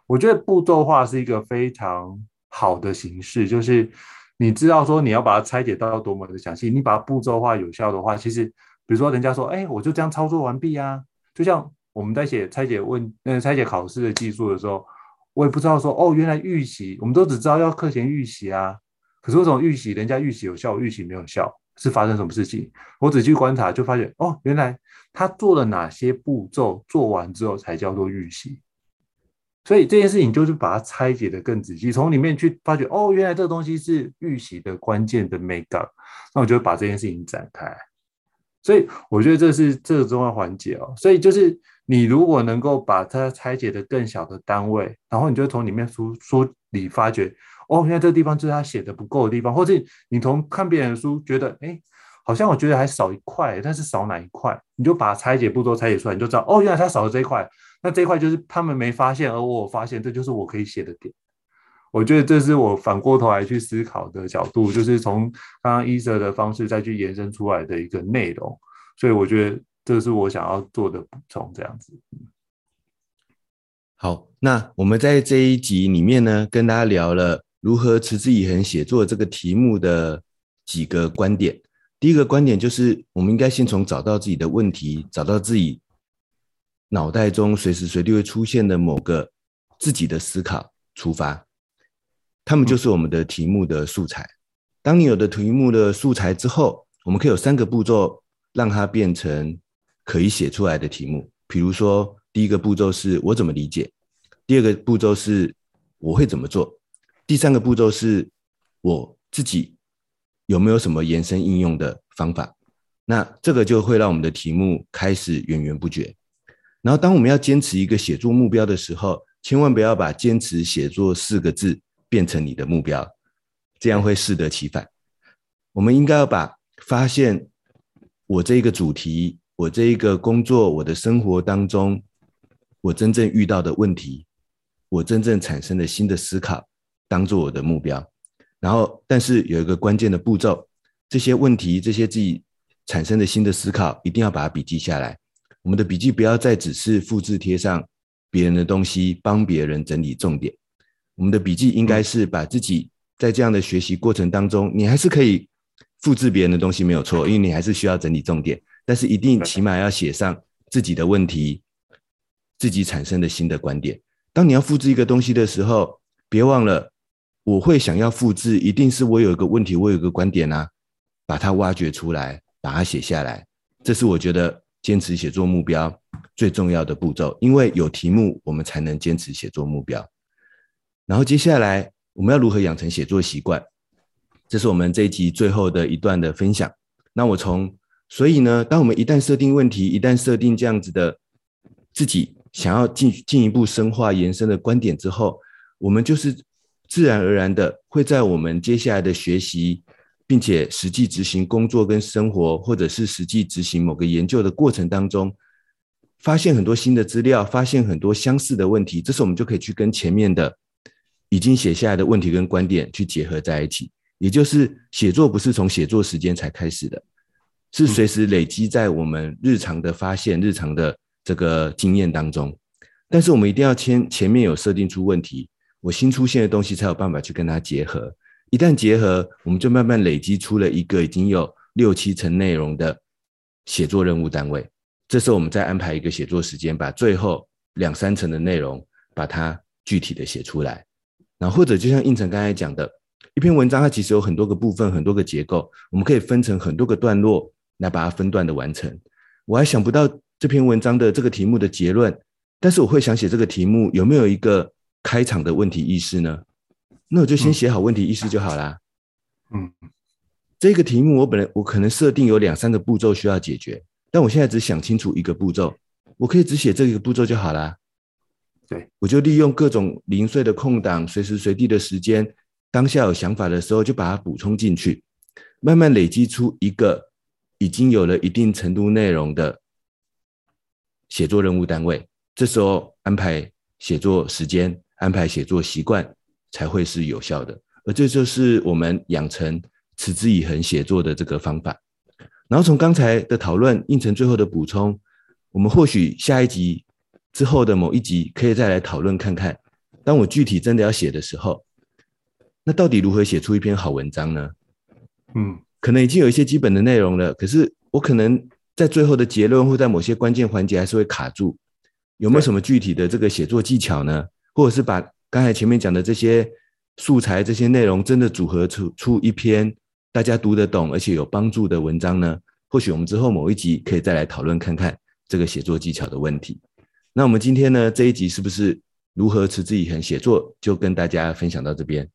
我觉得步骤化是一个非常好的形式，就是你知道说你要把它拆解到多么的详细，你把它步骤化有效的话，其实比如说人家说，哎，我就这样操作完毕啊，就像我们在写拆解问呃拆解考试的技术的时候，我也不知道说哦，原来预习我们都只知道要课前预习啊，可是为什么预习人家预习有效，我预习没有效？是发生什么事情？我仔细观察就发现哦，原来他做了哪些步骤，做完之后才叫做预习。所以这件事情就是把它拆解的更仔细，从里面去发觉哦，原来这个东西是预习的关键的美感。那我就把这件事情展开。所以我觉得这是这个重要环节哦。所以就是你如果能够把它拆解的更小的单位，然后你就从里面书书里发觉哦，原来这个地方就是他写的不够的地方，或者你从看别人的书觉得哎，好像我觉得还少一块，但是少哪一块？你就把拆解步骤拆解出来，你就知道哦，原来他少了这一块。那这一块就是他们没发现，而我发现，这就是我可以写的点。我觉得这是我反过头来去思考的角度，就是从刚刚 Esa 的方式再去延伸出来的一个内容。所以我觉得这是我想要做的补充，这样子。好，那我们在这一集里面呢，跟大家聊了如何持之以恒写作这个题目的几个观点。第一个观点就是，我们应该先从找到自己的问题，找到自己。脑袋中随时随地会出现的某个自己的思考出发，他们就是我们的题目的素材。当你有的题目的素材之后，我们可以有三个步骤让它变成可以写出来的题目。比如说，第一个步骤是我怎么理解，第二个步骤是我会怎么做，第三个步骤是我自己有没有什么延伸应用的方法。那这个就会让我们的题目开始源源不绝。然后，当我们要坚持一个写作目标的时候，千万不要把“坚持写作”四个字变成你的目标，这样会适得其反。我们应该要把发现我这一个主题、我这一个工作、我的生活当中，我真正遇到的问题，我真正产生的新的思考，当做我的目标。然后，但是有一个关键的步骤，这些问题、这些自己产生的新的思考，一定要把它笔记下来。我们的笔记不要再只是复制贴上别人的东西，帮别人整理重点。我们的笔记应该是把自己在这样的学习过程当中，你还是可以复制别人的东西没有错，因为你还是需要整理重点。但是一定起码要写上自己的问题，自己产生的新的观点。当你要复制一个东西的时候，别忘了我会想要复制，一定是我有一个问题，我有一个观点啊，把它挖掘出来，把它写下来。这是我觉得。坚持写作目标最重要的步骤，因为有题目，我们才能坚持写作目标。然后接下来我们要如何养成写作习惯？这是我们这一集最后的一段的分享。那我从所以呢，当我们一旦设定问题，一旦设定这样子的自己想要进进一步深化延伸的观点之后，我们就是自然而然的会在我们接下来的学习。并且实际执行工作跟生活，或者是实际执行某个研究的过程当中，发现很多新的资料，发现很多相似的问题，这时候我们就可以去跟前面的已经写下来的问题跟观点去结合在一起。也就是写作不是从写作时间才开始的，是随时累积在我们日常的发现、日常的这个经验当中。但是我们一定要先前面有设定出问题，我新出现的东西才有办法去跟它结合。一旦结合，我们就慢慢累积出了一个已经有六七成内容的写作任务单位。这时候，我们再安排一个写作时间，把最后两三层的内容把它具体的写出来。然后，或者就像应成刚才讲的，一篇文章它其实有很多个部分，很多个结构，我们可以分成很多个段落来把它分段的完成。我还想不到这篇文章的这个题目的结论，但是我会想写这个题目有没有一个开场的问题意识呢？那我就先写好问题意识就好啦。嗯，这个题目我本来我可能设定有两三个步骤需要解决，但我现在只想清楚一个步骤，我可以只写这一个步骤就好啦。对，我就利用各种零碎的空档，随时随地的时间，当下有想法的时候就把它补充进去，慢慢累积出一个已经有了一定程度内容的写作任务单位。这时候安排写作时间，安排写作习惯。才会是有效的，而这就是我们养成持之以恒写作的这个方法。然后从刚才的讨论，应成最后的补充，我们或许下一集之后的某一集可以再来讨论看看。当我具体真的要写的时候，那到底如何写出一篇好文章呢？嗯，可能已经有一些基本的内容了，可是我可能在最后的结论或在某些关键环节还是会卡住。有没有什么具体的这个写作技巧呢？或者是把刚才前面讲的这些素材、这些内容，真的组合出出一篇大家读得懂而且有帮助的文章呢？或许我们之后某一集可以再来讨论看看这个写作技巧的问题。那我们今天呢，这一集是不是如何持之以恒写作，就跟大家分享到这边。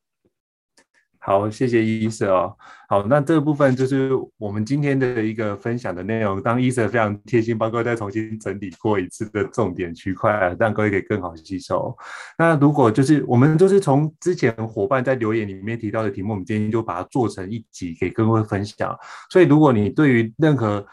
好，谢谢伊瑟哦。好，那这部分就是我们今天的一个分享的内容。当伊瑟非常贴心帮各位再重新整理过一次的重点区块，让各位可以更好吸收。那如果就是我们就是从之前伙伴在留言里面提到的题目，我们今天就把它做成一集给各位分享。所以，如果你对于任何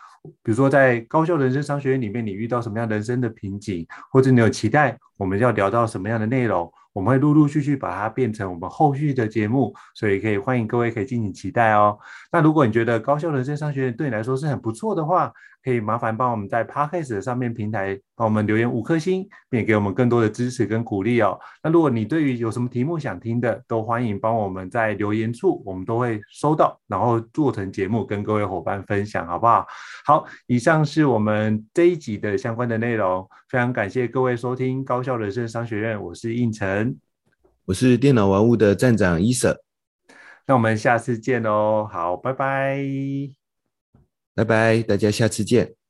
比如说，在高校人生商学院里面，你遇到什么样人生的瓶颈，或者你有期待我们要聊到什么样的内容，我们会陆陆续续把它变成我们后续的节目，所以可以欢迎各位可以敬请期待哦。那如果你觉得高校人生商学院对你来说是很不错的话，可以麻烦帮我们在 Podcast 上面平台帮我们留言五颗星，并且给我们更多的支持跟鼓励哦。那如果你对于有什么题目想听的，都欢迎帮我们在留言处，我们都会收到，然后做成节目跟各位伙伴分享，好不好？好，以上是我们这一集的相关的内容，非常感谢各位收听高效人生商学院，我是应成，我是电脑玩物的站长伊瑟，那我们下次见喽，好，拜拜。拜拜，大家下次见。